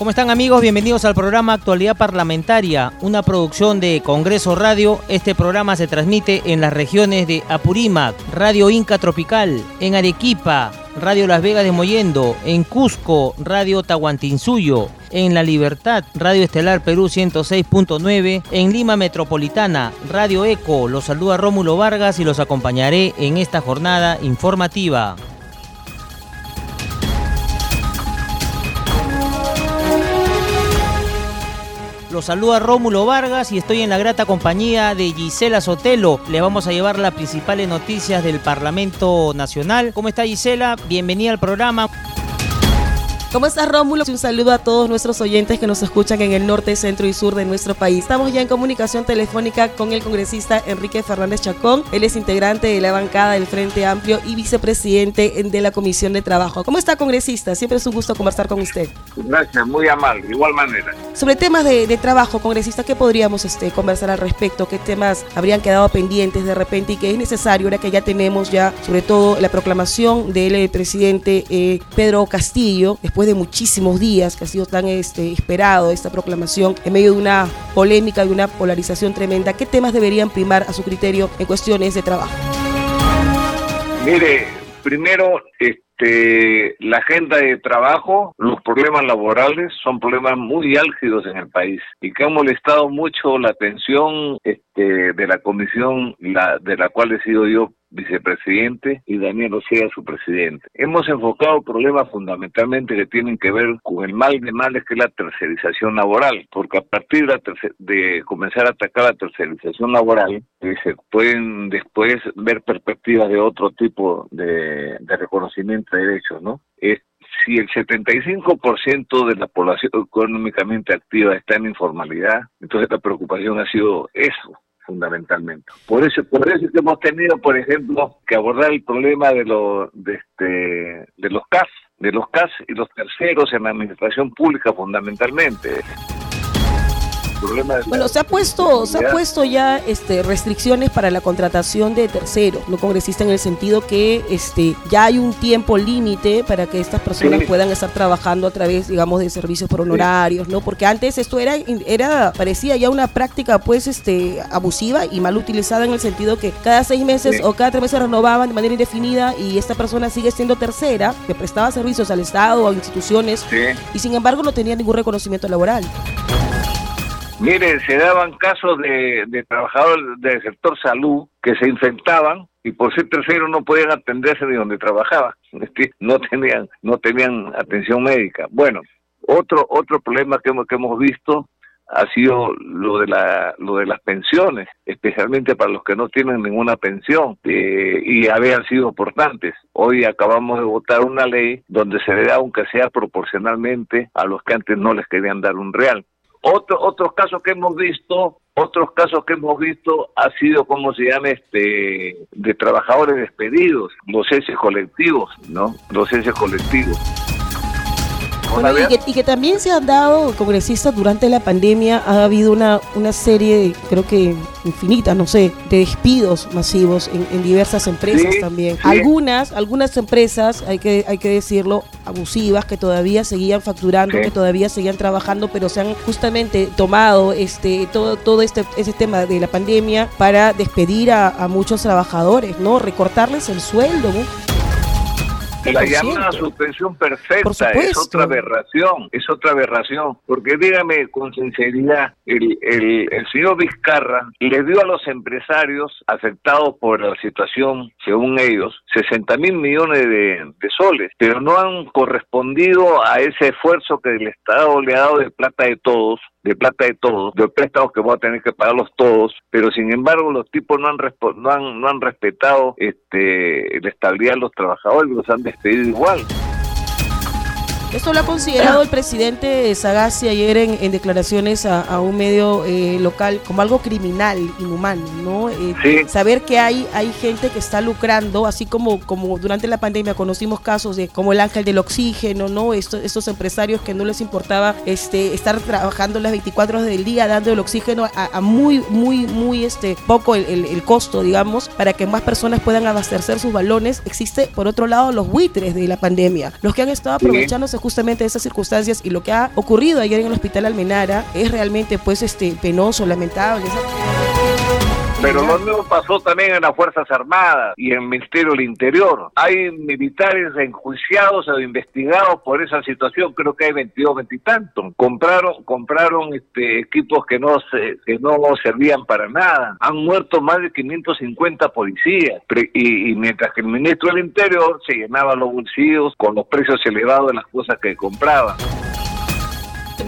¿Cómo están amigos? Bienvenidos al programa Actualidad Parlamentaria, una producción de Congreso Radio. Este programa se transmite en las regiones de Apurímac, Radio Inca Tropical, en Arequipa, Radio Las Vegas de Moyendo, en Cusco, Radio Tahuantinsuyo, en La Libertad, Radio Estelar Perú 106.9, en Lima Metropolitana, Radio Eco. Los saluda Rómulo Vargas y los acompañaré en esta jornada informativa. Los saluda Rómulo Vargas y estoy en la grata compañía de Gisela Sotelo. Le vamos a llevar las principales noticias del Parlamento Nacional. ¿Cómo está Gisela? Bienvenida al programa. ¿Cómo estás, Rómulo? Un saludo a todos nuestros oyentes que nos escuchan en el norte, centro y sur de nuestro país. Estamos ya en comunicación telefónica con el congresista Enrique Fernández Chacón. Él es integrante de la bancada del Frente Amplio y vicepresidente de la Comisión de Trabajo. ¿Cómo está, congresista? Siempre es un gusto conversar con usted. Gracias, muy amable, de igual manera. Sobre temas de, trabajo, congresista, ¿qué podríamos este, conversar al respecto? ¿Qué temas habrían quedado pendientes de repente y que es necesario ahora que ya tenemos ya, sobre todo, la proclamación del eh, presidente eh, Pedro Castillo, después de muchísimos días que ha sido tan este, esperado esta proclamación, en medio de una polémica y una polarización tremenda, ¿qué temas deberían primar a su criterio en cuestiones de trabajo? Mire, primero, este, la agenda de trabajo, los problemas laborales son problemas muy álgidos en el país y que han molestado mucho la atención este, de la comisión la, de la cual he sido yo vicepresidente y Daniel Osea su presidente. Hemos enfocado problemas fundamentalmente que tienen que ver con el mal de males que es la tercerización laboral, porque a partir de, comenzar a atacar la tercerización laboral, eh, se pueden después ver perspectivas de otro tipo de, reconocimiento de derechos, ¿no? si el 75% de la población económicamente activa está en informalidad, entonces la preocupación ha sido eso, fundamentalmente. Por eso, por eso que hemos tenido, por ejemplo, que abordar el problema de, lo, de, este, de los CAS, de los CAS y los terceros en la administración pública fundamentalmente bueno, se ha puesto, se ha puesto ya este, restricciones para la contratación de terceros, no congresistas en el sentido que este, ya hay un tiempo límite para que estas personas puedan estar trabajando a través, digamos, de servicios por honorarios, ¿no? Porque antes esto era, era, parecía ya una práctica, pues, este, abusiva y mal utilizada en el sentido que cada seis meses o cada tres meses renovaban de manera indefinida y esta persona sigue siendo tercera, que prestaba servicios al Estado o a instituciones y sin embargo no tenía ningún reconocimiento laboral. Miren, se daban casos de, trabajadores del sector salud que se infectaban y por ser tercero no podían atenderse de donde trabajaban, no tenían, no tenían atención médica. Bueno, otro, otro problema que hemos, que hemos visto ha sido lo de la lo de las pensiones, especialmente para los que no tienen ninguna pensión eh, y habían sido importantes. Hoy acabamos de votar una ley donde se le da aunque sea proporcionalmente a los que antes no les querían dar un real. Otro, otros casos que hemos visto, otros casos que hemos visto ha sido, como se llama, este, de trabajadores despedidos, los S colectivos, ¿no? Los S colectivos y, que, también se han dado, congresistas, durante la pandemia ha habido una, una serie, creo que infinita, no sé, de despidos masivos en, diversas empresas también. Algunas, algunas empresas, hay que, hay que decirlo, abusivas, que todavía seguían facturando, que todavía seguían trabajando, pero se han justamente tomado este todo, todo este ese tema de la pandemia para despedir a, a muchos trabajadores, ¿no? Recortarles el sueldo, ¿no? La llamada suspensión perfecta es otra aberración, es otra aberración, porque dígame con sinceridad, el, el, el señor Vizcarra le dio a los empresarios afectados por la situación, según ellos, 60 mil millones de, de soles, pero no han correspondido a ese esfuerzo que el Estado le ha dado de plata de todos de plata de todos, de préstamos que voy a tener que pagarlos todos, pero sin embargo los tipos no han no han, no han respetado este la estabilidad de los trabajadores, los han despedido igual. Esto lo ha considerado el presidente Sagasti ayer en, declaraciones a, un medio eh, local como algo criminal, inhumano, ¿no? Eh, saber que hay, hay gente que está lucrando, así como, como durante la pandemia conocimos casos de como el ángel del oxígeno, ¿no? Estos, estos empresarios que no les importaba este, estar trabajando las 24 horas del día, dando el oxígeno a, muy, muy, muy este, poco el, el, costo, digamos, para que más personas puedan abastecer sus balones. Existe, por otro lado, los buitres de la pandemia, los que han estado aprovechándose justamente de esas circunstancias y lo que ha ocurrido ayer en el hospital Almenara es realmente pues este penoso, lamentable. Pero lo mismo pasó también en las Fuerzas Armadas y en el Ministerio del Interior. Hay militares enjuiciados o investigados por esa situación, creo que hay 22, 20 y tantos. Compraron, compraron este, equipos que no, se, que no servían para nada. Han muerto más de 550 policías. Y, y mientras que el ministro del Interior se llenaba los bolsillos con los precios elevados de las cosas que compraban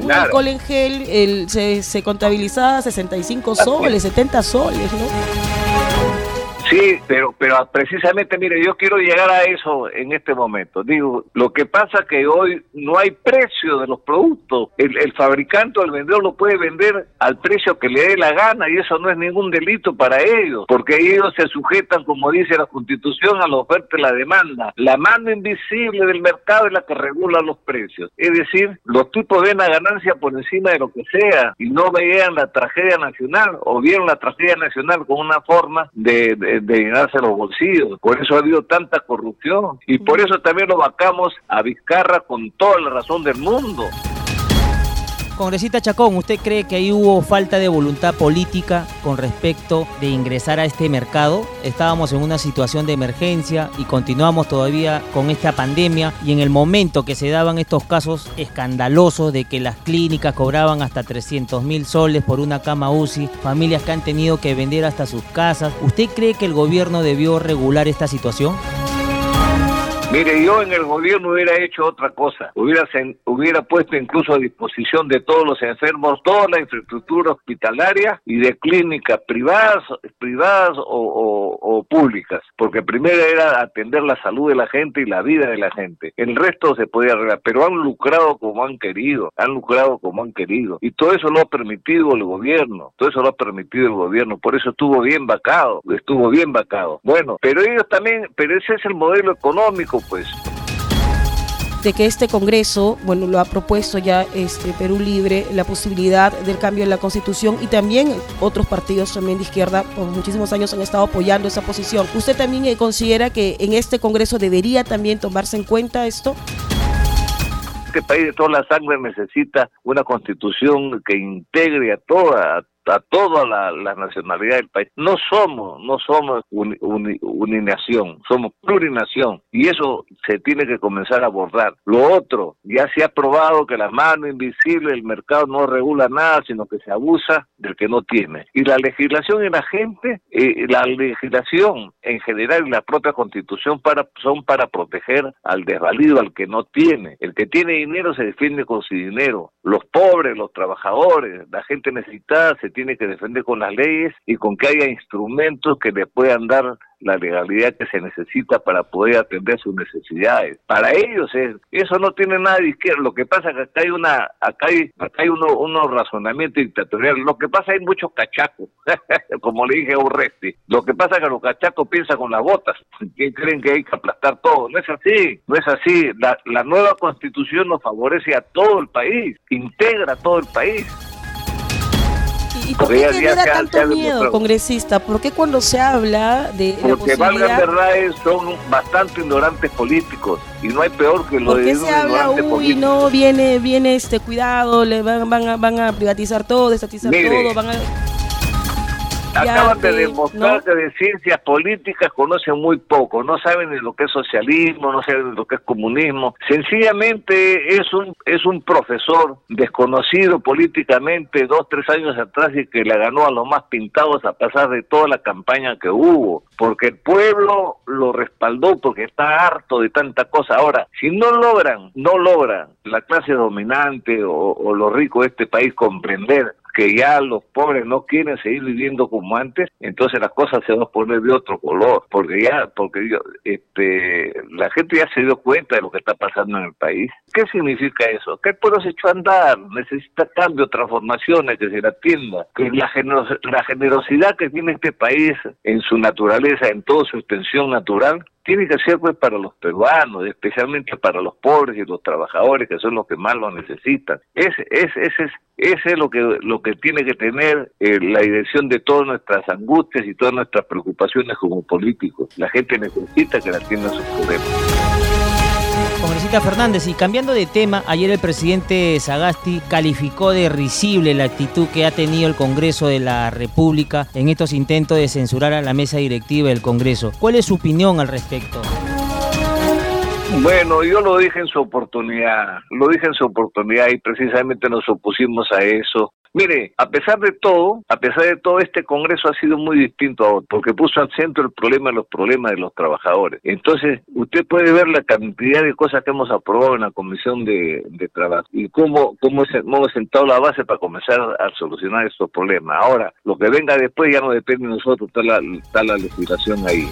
un alcohol en gel el, se, se contabilizaba 65 soles, 70 soles, ¿no? Sí, pero, pero precisamente, mire, yo quiero llegar a eso en este momento. Digo, lo que pasa que hoy no hay precio de los productos. El, fabricante o el vendedor lo puede vender al precio que le dé la gana y eso no es ningún delito para ellos, porque ellos se sujetan, como dice la Constitución, a la oferta y la demanda. La mano invisible del mercado es la que regula los precios. Es decir, los tipos ven la ganancia por encima de lo que sea y no veían la tragedia nacional o vieron la tragedia nacional como una forma de de llenarse los bolsillos. Por eso ha habido tanta corrupción y por eso también lo vacamos a Vizcarra con toda la razón del mundo. Congresista Chacón, ¿usted cree que ahí hubo falta de voluntad política con respecto de ingresar a este mercado? Estábamos en una situación de emergencia y continuamos todavía con esta pandemia y en el momento que se daban estos casos escandalosos de que las clínicas cobraban hasta 300 mil soles por una cama UCI, familias que han tenido que vender hasta sus casas, ¿usted cree que el gobierno debió regular esta situación? Mire, yo en el gobierno hubiera hecho otra cosa, hubiera, hubiera puesto incluso a disposición de todos los enfermos toda la infraestructura hospitalaria y de clínicas privadas, privadas o, públicas, porque primero era atender la salud de la gente y la vida de la gente. El resto se podía arreglar, pero han lucrado como han querido, han lucrado como han querido. Y todo eso lo ha permitido el gobierno, todo eso lo ha permitido el gobierno, por eso estuvo bien vacado, estuvo bien vacado. Bueno, pero ellos también, pero ese es el modelo económico pues de que este Congreso, bueno, lo ha propuesto ya este Perú Libre, la posibilidad del cambio en la Constitución y también otros partidos también de izquierda por muchísimos años han estado apoyando esa posición. ¿Usted también considera que en este Congreso debería también tomarse en cuenta esto? Este país de toda la sangre necesita una constitución que integre a toda, a toda la, nacionalidad del país. No somos, no somos uninación, somos plurinación y eso se tiene que comenzar a abordar. Lo otro, ya se ha probado que la mano invisible del mercado no regula nada, sino que se abusa del que no tiene. Y la legislación y la gente, eh, la legislación en general y la propia constitución para, son para proteger al desvalido, al que no tiene. El que tiene dinero se defiende con su dinero. Los pobres, los trabajadores, la gente necesitada se tiene que defender con las leyes y con que haya instrumentos que le puedan dar la legalidad que se necesita para poder atender sus necesidades. Para ellos es, eso no tiene nada de izquierda. Lo que pasa es que acá hay una, acá hay, acá hay uno, unos razonamientos dictatoriales. Lo que pasa es que hay muchos cachacos, como le dije a Urresti. Lo que pasa es que los cachacos piensan con las botas, que creen que hay que aplastar todo. No es así, no es así. La, la nueva constitución nos favorece a todo el país, integra a todo el país. ¿Y por qué genera tanto miedo, congresista? ¿Por qué cuando se habla de Porque la posibilidad... verdades son bastante ignorantes políticos y no hay peor que lo ¿Por qué se habla, uy, no, viene, viene este cuidado, le van, van, a, van a privatizar todo, destatizar todo, van a... Acaban de demostrar que de ciencias políticas conocen muy poco, no saben de lo que es socialismo, no saben de lo que es comunismo. Sencillamente es un, es un profesor desconocido políticamente dos, tres años atrás y que le ganó a los más pintados a pesar de toda la campaña que hubo, porque el pueblo lo respaldó porque está harto de tanta cosa. Ahora, si no logran, no logran la clase dominante o, o los ricos de este país comprender que ya los pobres no quieren seguir viviendo como antes, entonces las cosas se van a poner de otro color, porque ya, porque yo, este, la gente ya se dio cuenta de lo que está pasando en el país. ¿Qué significa eso? Que el pueblo se echó a andar, necesita cambio, transformaciones, que se la atienda, que la, la generosidad que tiene este país en su naturaleza, en toda su extensión natural, tiene que ser pues para los peruanos, especialmente para los pobres y los trabajadores, que son los que más lo necesitan. Ese, ese, ese, ese es lo que, lo que tiene que tener eh, la dirección de todas nuestras angustias y todas nuestras preocupaciones como políticos. La gente necesita que la atiendan sus problemas. Congresista Fernández, y cambiando de tema, ayer el presidente Sagasti calificó de risible la actitud que ha tenido el Congreso de la República en estos intentos de censurar a la mesa directiva del Congreso. ¿Cuál es su opinión al respecto? Bueno, yo lo dije en su oportunidad, lo dije en su oportunidad y precisamente nos opusimos a eso. Mire, a pesar de todo, a pesar de todo, este Congreso ha sido muy distinto a otro, porque puso al centro el problema de los problemas de los trabajadores. Entonces, usted puede ver la cantidad de cosas que hemos aprobado en la Comisión de, Trabajo y cómo, cómo hemos sentado la base para comenzar a solucionar estos problemas. Ahora, lo que venga después ya no depende de nosotros, está está la legislación ahí.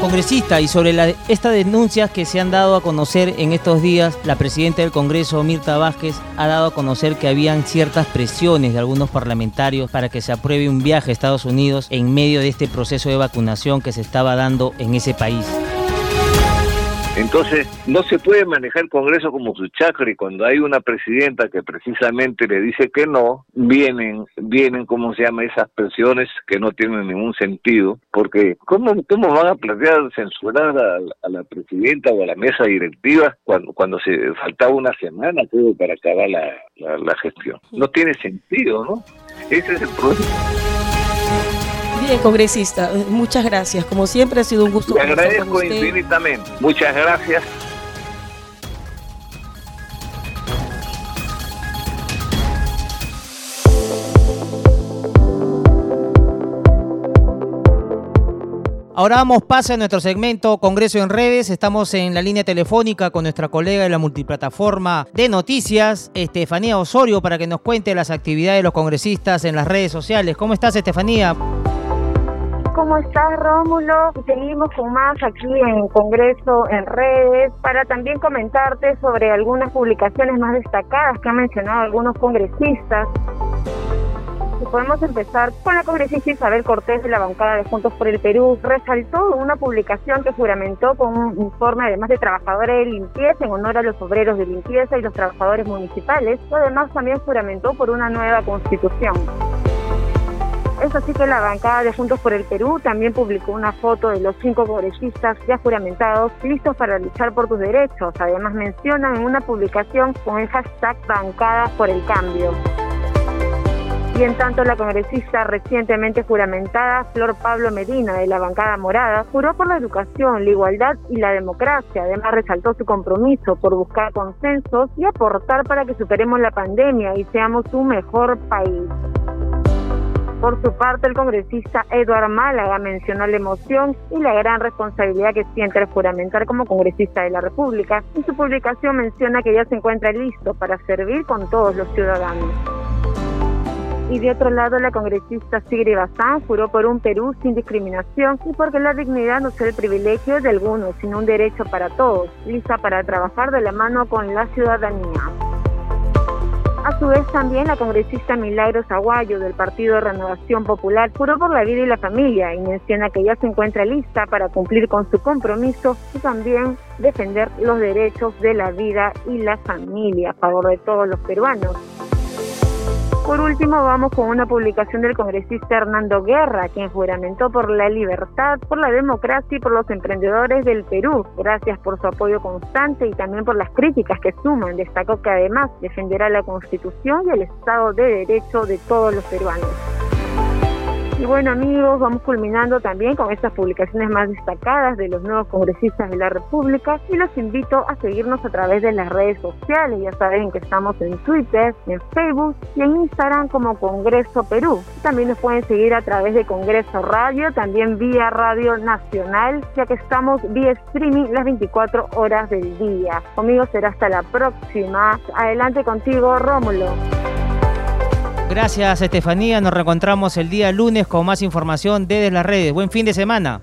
Congresista, y sobre estas denuncias que se han dado a conocer en estos días, la presidenta del Congreso, Mirta Vázquez, ha dado a conocer que habían ciertas presiones de algunos parlamentarios para que se apruebe un viaje a Estados Unidos en medio de este proceso de vacunación que se estaba dando en ese país. Entonces, no se puede manejar el Congreso como su chakra y cuando hay una presidenta que precisamente le dice que no, vienen, vienen, ¿cómo se llama? Esas presiones que no tienen ningún sentido, porque ¿cómo, cómo van a plantear censurar a, la presidenta o a la mesa directiva cuando, cuando se faltaba una semana todo para acabar la, la gestión? No tiene sentido, ¿no? Ese es el problema. Bien, congresista, muchas gracias. Como siempre ha sido un gusto. Le agradezco infinitamente. Muchas gracias. Ahora damos paso a nuestro segmento Congreso en Redes. Estamos en la línea telefónica con nuestra colega de la multiplataforma de noticias, Estefanía Osorio, para que nos cuente las actividades de los congresistas en las redes sociales. ¿Cómo estás, Estefanía? ¿Cómo estás, Rómulo? Seguimos con más aquí en Congreso en redes para también comentarte sobre algunas publicaciones más destacadas que han mencionado algunos congresistas. Y podemos empezar con la congresista Isabel Cortés de la bancada de Juntos por el Perú. Resaltó una publicación que juramentó con un informe además de trabajadores de limpieza en honor a los obreros de limpieza y los trabajadores municipales. Además también juramentó por una nueva constitución. Es así que la bancada de Juntos por el Perú también publicó una foto de los cinco congresistas ya juramentados listos para luchar por tus derechos. Además mencionan en una publicación con el hashtag Bancada por el Cambio. Y en tanto, la congresista recientemente juramentada, Flor Pablo Medina, de la bancada morada, juró por la educación, la igualdad y la democracia. Además, resaltó su compromiso por buscar consensos y aportar para que superemos la pandemia y seamos un mejor país. Por su parte, el congresista Eduard Málaga mencionó la emoción y la gran responsabilidad que siente al juramentar como congresista de la República. En su publicación menciona que ya se encuentra listo para servir con todos los ciudadanos. Y de otro lado, la congresista Sigri Bazán juró por un Perú sin discriminación y porque la dignidad no sea el privilegio de algunos, sino un derecho para todos, lista para trabajar de la mano con la ciudadanía. A su vez también la congresista Milagros Aguayo del Partido Renovación Popular juró por la vida y la familia y menciona que ya se encuentra lista para cumplir con su compromiso y también defender los derechos de la vida y la familia a favor de todos los peruanos. Por último, vamos con una publicación del congresista Hernando Guerra, quien juramentó por la libertad, por la democracia y por los emprendedores del Perú. Gracias por su apoyo constante y también por las críticas que suman. Destacó que además defenderá la Constitución y el Estado de Derecho de todos los peruanos. Y bueno amigos, vamos culminando también con estas publicaciones más destacadas de los nuevos congresistas de la República y los invito a seguirnos a través de las redes sociales. Ya saben que estamos en Twitter, en Facebook y en Instagram como Congreso Perú. También nos pueden seguir a través de Congreso Radio, también vía Radio Nacional, ya que estamos vía streaming las 24 horas del día. Conmigo será hasta la próxima. Adelante contigo, Rómulo. Gracias Estefanía, nos reencontramos el día lunes con más información desde las redes. Buen fin de semana.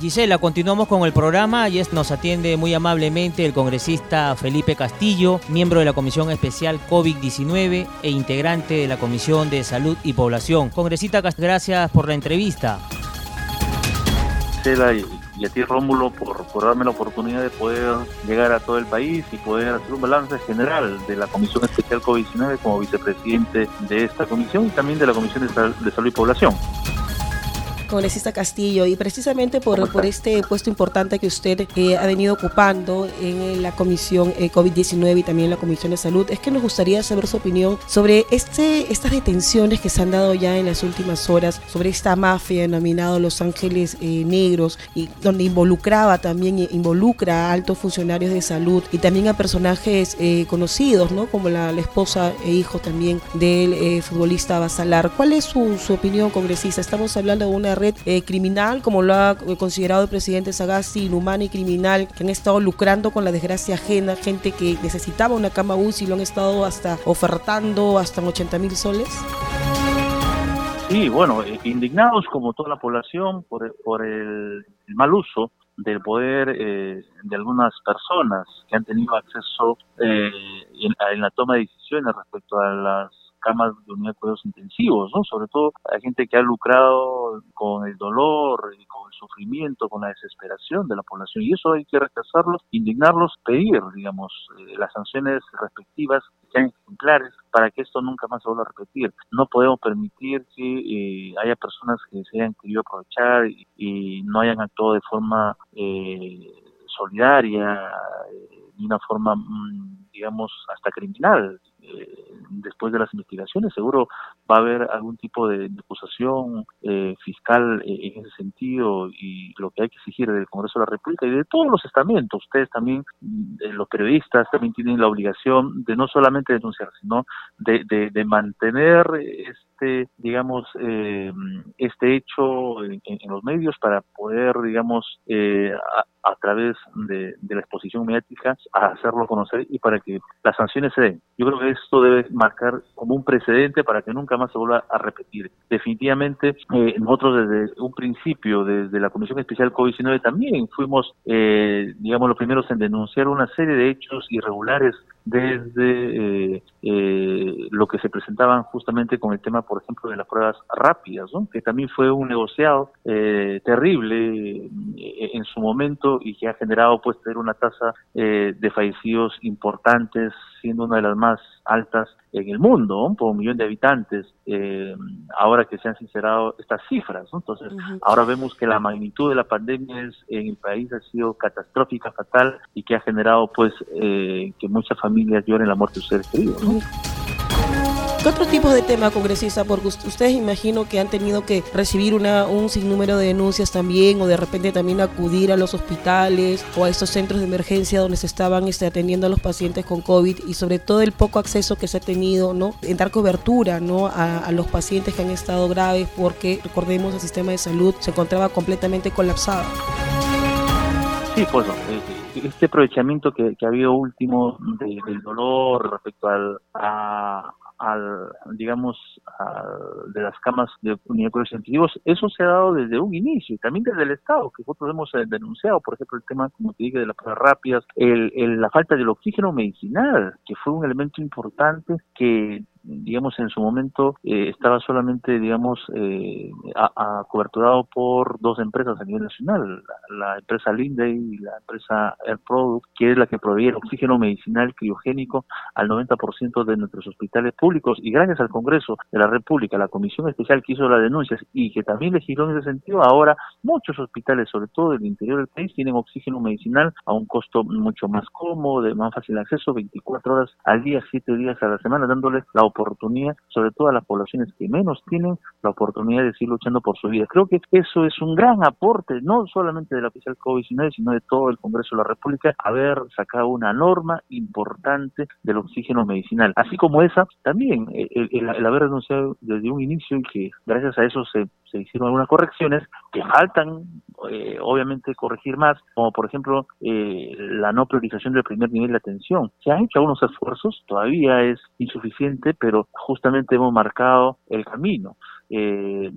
Gisela, continuamos con el programa y nos atiende muy amablemente el congresista Felipe Castillo, miembro de la Comisión Especial COVID-19 e integrante de la Comisión de Salud y Población. Congresista, gracias por la entrevista. Y a ti Rómulo por, por darme la oportunidad de poder llegar a todo el país y poder hacer un balance general de la Comisión Especial COVID-19 como vicepresidente de esta comisión y también de la Comisión de Salud y Población congresista Castillo, y precisamente por, por este puesto importante que usted eh, ha venido ocupando en la Comisión eh, COVID-19 y también en la Comisión de Salud, es que nos gustaría saber su opinión sobre este, estas detenciones que se han dado ya en las últimas horas, sobre esta mafia denominada Los Ángeles eh, Negros, y donde involucraba también, involucra a altos funcionarios de salud y también a personajes conocidos, ¿no? como la, esposa e hijo también del futbolista Basalar. ¿Cuál es su, su opinión, congresista? Estamos hablando de una red eh, criminal, como lo ha eh, considerado el presidente Sagasti, inhumana y criminal, que han estado lucrando con la desgracia ajena, gente que necesitaba una cama UCI lo han estado hasta ofertando hasta 80 mil soles? Sí, bueno, eh, indignados como toda la población por, por el, mal uso del poder de algunas personas que han tenido acceso en, la toma de decisiones respecto a las camas de unidad de cuidados intensivos, ¿no? Sobre todo hay gente que ha lucrado con el dolor y con el sufrimiento, con la desesperación de la población y eso hay que rechazarlos, indignarlos, pedir, digamos, eh, las sanciones respectivas sean ejemplares para que esto nunca más se vuelva a repetir. No podemos permitir que eh, haya personas que se hayan querido aprovechar y, no hayan actuado de forma eh, solidaria, de una forma, mm, digamos, hasta criminal después de las investigaciones seguro va a haber algún tipo de, acusación eh, fiscal eh, en ese sentido y lo que hay que exigir del Congreso de la República y de todos los estamentos, ustedes también, eh, los periodistas también tienen la obligación de no solamente denunciar, sino de, mantener este, digamos, este hecho en, los medios para poder, digamos, a, través de, de, la exposición mediática hacerlo conocer y para que las sanciones se den. Yo creo que esto debe marcar como un precedente para que nunca más se vuelva a repetir. Definitivamente, eh, nosotros desde un principio, desde la Comisión Especial COVID-19, también fuimos, eh, digamos, los primeros en denunciar una serie de hechos irregulares desde eh, eh, lo que se presentaban justamente con el tema, por ejemplo, de las pruebas rápidas, ¿no? que también fue un negociado eh, terrible eh, en su momento y que ha generado pues tener una tasa de fallecidos importantes, siendo una de las más altas en el mundo, por un millón de habitantes, ahora que se han sincerado estas cifras. Entonces, ahora vemos que la magnitud de la pandemia es, en el país ha sido catastrófica, fatal, y que ha generado pues que muchas familias lloren la muerte de sus seres queridos. ¿Qué otro tipo de tema, congresista? Porque ustedes imagino que han tenido que recibir una, un sinnúmero de denuncias también, o de repente también acudir a los hospitales o a estos centros de emergencia donde se estaban este, atendiendo a los pacientes con COVID y sobre todo el poco acceso que se ha tenido ¿no? en dar cobertura ¿no? a, los pacientes que han estado graves, porque recordemos el sistema de salud se encontraba completamente colapsado. Sí, pues este aprovechamiento que, ha habido último del dolor respecto al, al digamos, de las camas de unidades científicos, eso se ha dado desde un inicio y también desde el Estado, que nosotros hemos eh, denunciado, por ejemplo, el tema, como te dije, de las pruebas rápidas, el, la falta del oxígeno medicinal, que fue un elemento importante que digamos, en su momento eh, estaba solamente, digamos, eh, a, coberturado por dos empresas a nivel nacional, la, empresa Linde y la empresa Air Product, que es la que proveía el oxígeno medicinal criogénico al 90% de nuestros hospitales públicos. Y gracias al Congreso de la República, la Comisión Especial que hizo las denuncias y que también legisló en ese sentido, ahora muchos hospitales, sobre todo del interior del país, tienen oxígeno medicinal a un costo mucho más cómodo, de más fácil acceso, 24 horas al día, 7 días a la semana, dándoles la oportunidad, sobre todo a las poblaciones que menos tienen, la oportunidad de seguir luchando por su vida. Creo que eso es un gran aporte, no solamente de la oficial COVID-19, sino de todo el Congreso de la República, haber sacado una norma importante del oxígeno medicinal. Así como esa, también el, haber denunciado desde un inicio y que gracias a eso se hicieron algunas correcciones que faltan eh, obviamente corregir más, como por ejemplo eh, la no priorización del primer nivel de atención. Se han hecho algunos esfuerzos, todavía es insuficiente, pero justamente hemos marcado el camino. Eh,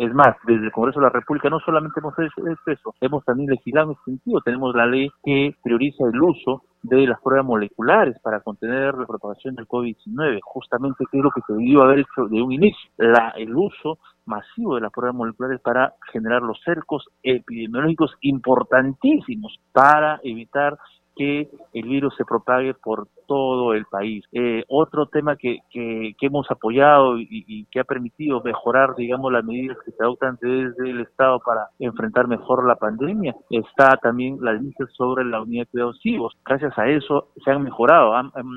es más, desde el Congreso de la República no solamente hemos hecho eso, hemos también legislado en ese sentido. Tenemos la ley que prioriza el uso de las pruebas moleculares para contener la propagación del COVID-19, justamente que es lo que se debió haber hecho de un inicio, la, el uso masivo de las pruebas moleculares para generar los cercos epidemiológicos importantísimos para evitar que el virus se propague por todo el país. Eh, otro tema que, que, hemos apoyado y, que ha permitido mejorar, digamos, las medidas que se adoptan desde el Estado para enfrentar mejor la pandemia está también la denuncia sobre la unidad de cuidados Gracias a eso se han mejorado,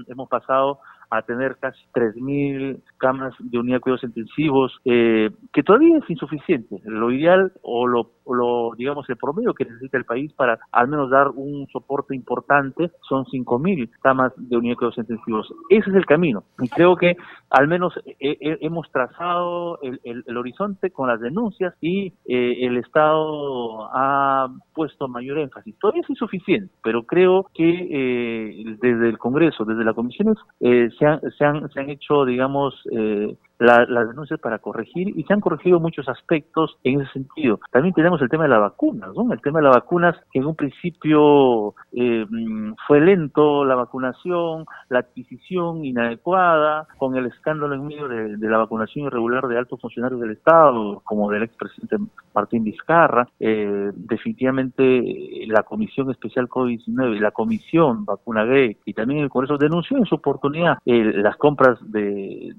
hemos pasado a tener casi 3.000 camas de unidad de cuidados intensivos, eh, que todavía es insuficiente. Lo ideal o lo, lo, digamos, el promedio que necesita el país para al menos dar un soporte importante son 5.000 camas de unidad de cuidados intensivos. Ese es el camino. Y creo que al menos hemos trazado el, el, horizonte con las denuncias y eh, el Estado ha puesto mayor énfasis. Todavía es insuficiente, pero creo que eh, desde el Congreso, desde las comisiones, eh, se, han, se, han, se han hecho, digamos, eh, las denuncias para corregir y se han corregido muchos aspectos en ese sentido. También tenemos el tema de las vacunas, ¿no? El tema de las vacunas que en un principio eh, fue lento la vacunación, la adquisición inadecuada, con el escándalo en medio de, la vacunación irregular de altos funcionarios del Estado, como del expresidente Martín Vizcarra. Eh, definitivamente la Comisión Especial COVID-19 y la Comisión Vacuna G y también el Congreso denunció en su oportunidad eh, las compras de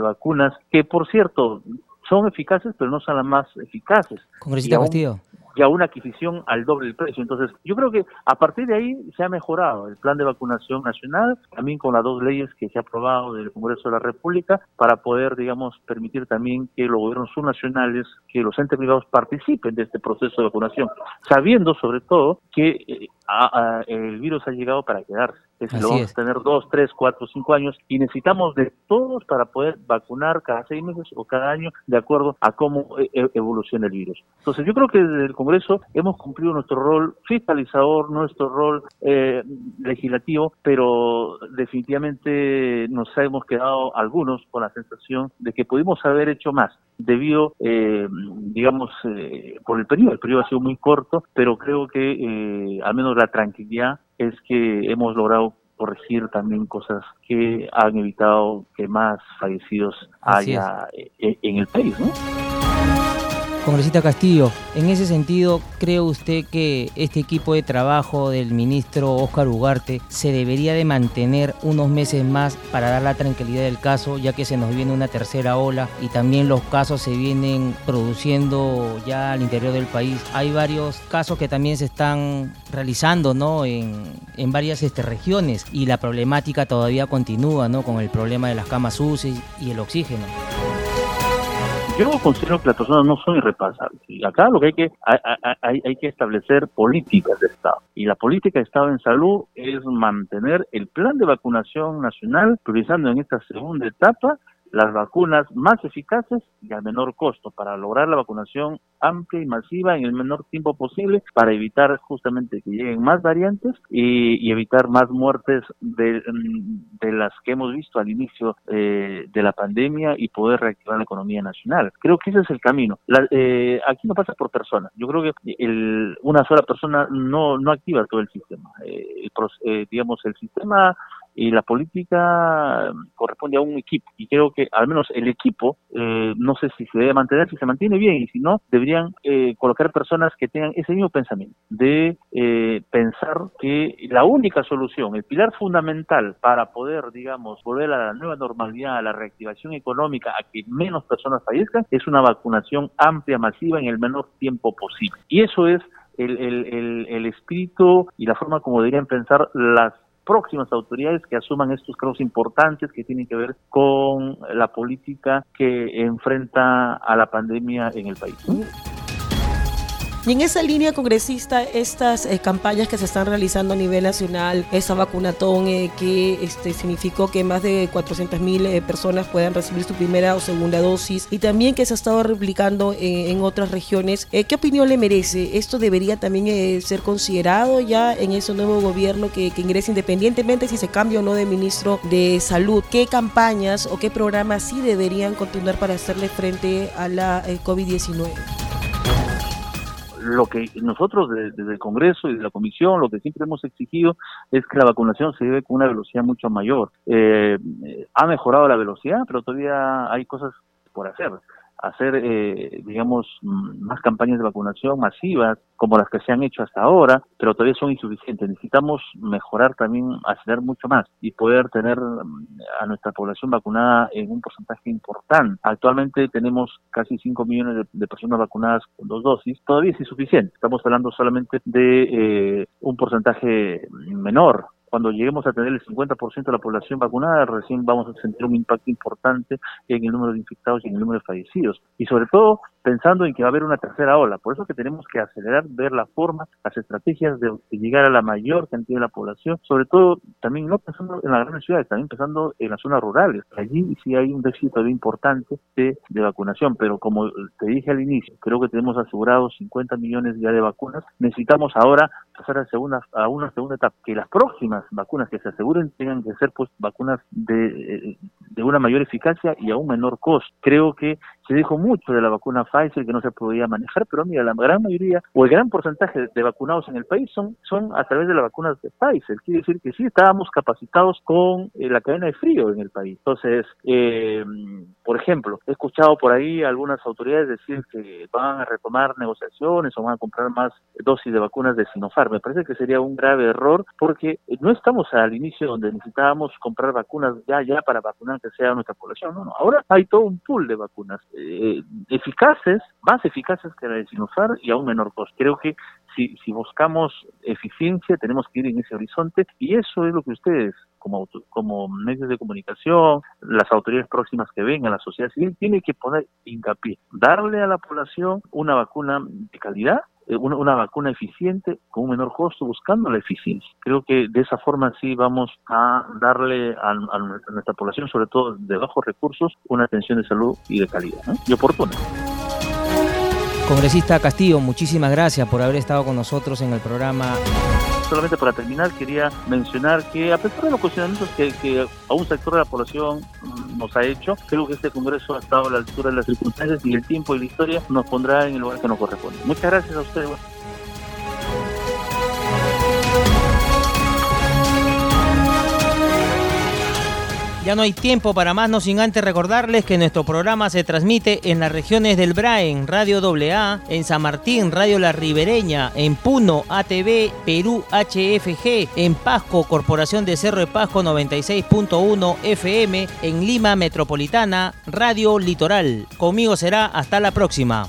vacunas que por cierto son eficaces, pero no son las más eficaces. Congresista Castillo y a una adquisición al doble del precio. Entonces, yo creo que a partir de ahí se ha mejorado el plan de vacunación nacional, también con las dos leyes que se ha aprobado del Congreso de la República, para poder, digamos, permitir también que los gobiernos subnacionales, que los entes privados participen de este proceso de vacunación, sabiendo sobre todo que eh, el virus ha llegado para quedarse. Es lo vamos a tener dos, tres, cuatro, cinco años y necesitamos de todos para poder vacunar cada seis meses o cada año de acuerdo a cómo e, e, evoluciona el virus. Entonces yo creo que desde el Congreso hemos cumplido nuestro rol fiscalizador, nuestro rol eh, legislativo, pero definitivamente nos hemos quedado algunos con la sensación de que pudimos haber hecho más debido, eh, digamos, eh, por el periodo. El periodo ha sido muy corto, pero creo que al menos la tranquilidad es que hemos logrado corregir también cosas que han evitado que más fallecidos haya en el país, ¿no? Congresista Castillo, en ese sentido, ¿cree usted que este equipo de trabajo del ministro Óscar Ugarte se debería de mantener unos meses más para dar la tranquilidad del caso, ya que se nos viene una tercera ola y también los casos se vienen produciendo ya al interior del país? Hay varios casos que también se están realizando ¿no? en, en varias este, regiones y la problemática todavía continúa ¿no? con el problema de las camas UCI y el oxígeno. Yo considero que las personas no son irrepasables. Y acá lo que hay que hay, hay, que establecer políticas de Estado. Y la política de Estado en salud es mantener el plan de vacunación nacional, priorizando en esta segunda etapa las vacunas más eficaces y a menor costo para lograr la vacunación amplia y masiva en el menor tiempo posible para evitar justamente que lleguen más variantes y, evitar más muertes de, de, las que hemos visto al inicio eh, de la pandemia y poder reactivar la economía nacional. Creo que ese es el camino. Eh, aquí no pasa por personas. Yo creo que el, una sola persona no, no activa todo el sistema. Eh, digamos, el sistema y la política mm, corresponde a un equipo. Y creo que al menos el equipo eh, no sé si se debe mantener si se mantiene bien y si no deberían eh, colocar personas que tengan ese mismo pensamiento de eh, pensar que la única solución el pilar fundamental para poder digamos volver a la nueva normalidad a la reactivación económica a que menos personas fallezcan es una vacunación amplia masiva en el menor tiempo posible. Y eso es el, el, el, el espíritu y la forma como deberían pensar las próximas autoridades que asuman estos casos importantes que tienen que ver con la política que enfrenta a la pandemia en el país. Y en esa línea congresista, estas eh, campañas que se están realizando a nivel nacional, esa vacunatón eh, que este, significó que más de 400 mil eh, personas puedan recibir su primera o segunda dosis y también que se ha estado replicando en otras regiones, ¿qué opinión le merece? ¿Esto debería también ser considerado ya en ese nuevo gobierno que, que ingrese independientemente si se cambia o no de ministro de salud? ¿Qué campañas o qué programas sí deberían continuar para hacerle frente a la COVID-19? Lo que nosotros desde el Congreso y de la Comisión, lo que siempre hemos exigido es que la vacunación se lleve con una velocidad mucho mayor. Eh, ha mejorado la velocidad, pero todavía hay cosas por hacer hacer, eh, digamos, mm, más campañas de vacunación masivas como las que se han hecho hasta ahora, pero todavía son insuficientes. Necesitamos mejorar también, acelerar mucho más y poder tener mm, a nuestra población vacunada en un porcentaje importante. Actualmente tenemos casi 5 millones de, personas vacunadas con dos dosis. Todavía es insuficiente. Estamos hablando solamente de eh, un porcentaje menor cuando lleguemos a tener el 50% de la población vacunada, recién vamos a sentir un impacto importante en el número de infectados y en el número de fallecidos. Y sobre todo pensando en que va a haber una tercera ola. Por eso que tenemos que acelerar, ver la forma, las estrategias de, llegar a la mayor cantidad de la población, sobre todo también no pensando en las grandes ciudades, también pensando en las zonas rurales. Allí sí hay un déficit importante de, de vacunación, pero como te dije al inicio, creo que tenemos asegurados 50 millones ya de vacunas. Necesitamos ahora pasar a, segunda, a una segunda etapa, que las próximas vacunas que se aseguren tengan que ser pues vacunas de, de una mayor eficacia y a un menor costo. Creo que se dijo mucho de la vacuna Pfizer que no se podía manejar, pero mira, la gran mayoría o el gran porcentaje de vacunados en el país son, son a través de las vacunas de Pfizer. Quiere decir que sí estábamos capacitados con eh, la cadena de frío en el país. Entonces, eh, por ejemplo, he escuchado por ahí algunas autoridades decir que van a retomar negociaciones o van a comprar más dosis de vacunas de Sinopharm. Me parece que sería un grave error porque no estamos al inicio donde necesitábamos comprar vacunas ya ya para vacunar que sea nuestra población. No, no. Ahora hay todo un pool de vacunas eh, eficaces, más eficaces que la de Sinopharm y a un menor costo. Creo que si, si buscamos eficiencia tenemos que ir en ese horizonte y eso es lo que ustedes como, como medios de comunicación, las autoridades próximas que vengan, la sociedad civil, tienen que poner hincapié, darle a la población una vacuna de calidad una, una, vacuna eficiente con un menor costo buscando la eficiencia. Creo que de esa forma sí vamos a darle a, nuestra población, sobre todo de bajos recursos, una atención de salud y de calidad y oportuna. Congresista Castillo, muchísimas gracias por haber estado con nosotros en el programa. Solamente para terminar, quería mencionar que a pesar de los cuestionamientos que, a un sector de la población nos ha hecho, creo que este Congreso ha estado a la altura de las circunstancias y el tiempo y la historia nos pondrá en el lugar que nos corresponde. Muchas gracias a ustedes. Ya no hay tiempo para más, no sin antes recordarles que nuestro programa se transmite en las regiones del Braen, Radio AA, en San Martín, Radio La Ribereña, en Puno, ATV, Perú, HFG, en Pasco, Corporación de Cerro de Pasco 96.1 FM, en Lima Metropolitana, Radio Litoral. Conmigo será hasta la próxima.